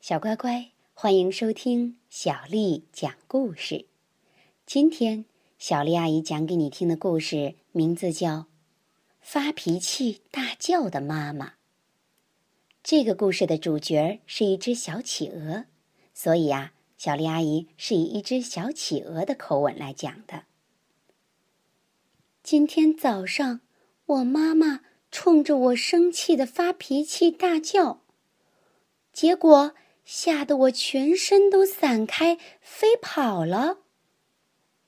小乖乖，欢迎收听小丽讲故事。今天，小丽阿姨讲给你听的故事名字叫《发脾气大叫的妈妈》。这个故事的主角是一只小企鹅，所以啊，小丽阿姨是以一只小企鹅的口吻来讲的。今天早上，我妈妈冲着我生气的发脾气大叫，结果。吓得我全身都散开，飞跑了。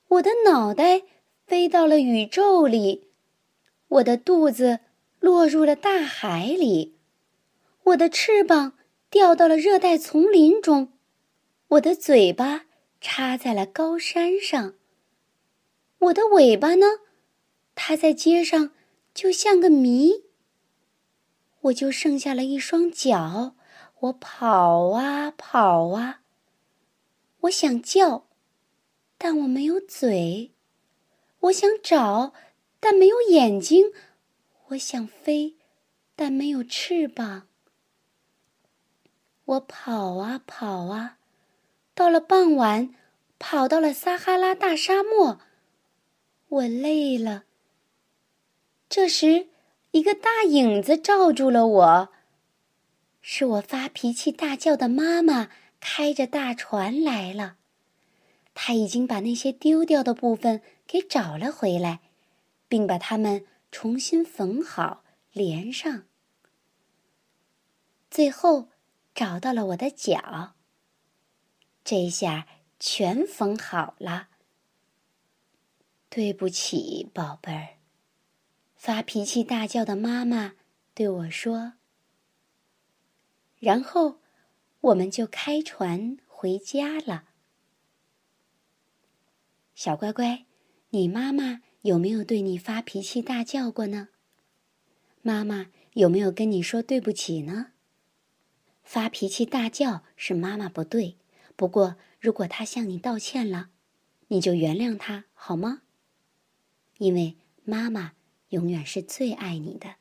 我的脑袋飞到了宇宙里，我的肚子落入了大海里，我的翅膀掉到了热带丛林中，我的嘴巴插在了高山上。我的尾巴呢？它在街上就像个谜。我就剩下了一双脚。我跑啊跑啊，我想叫，但我没有嘴；我想找，但没有眼睛；我想飞，但没有翅膀。我跑啊跑啊，到了傍晚，跑到了撒哈拉大沙漠。我累了。这时，一个大影子罩住了我。是我发脾气大叫的妈妈开着大船来了，她已经把那些丢掉的部分给找了回来，并把它们重新缝好连上。最后找到了我的脚，这下全缝好了。对不起，宝贝儿，发脾气大叫的妈妈对我说。然后，我们就开船回家了。小乖乖，你妈妈有没有对你发脾气大叫过呢？妈妈有没有跟你说对不起呢？发脾气大叫是妈妈不对，不过如果她向你道歉了，你就原谅她好吗？因为妈妈永远是最爱你的。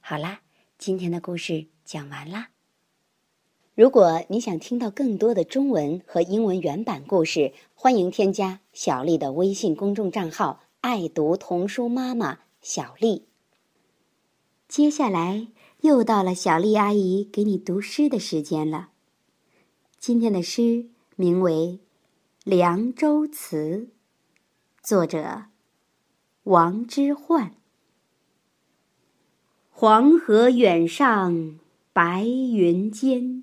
好啦，今天的故事讲完啦。如果你想听到更多的中文和英文原版故事，欢迎添加小丽的微信公众账号“爱读童书妈妈小丽”。接下来又到了小丽阿姨给你读诗的时间了。今天的诗名为《凉州词》，作者王之涣。黄河远上白云间。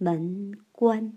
门关。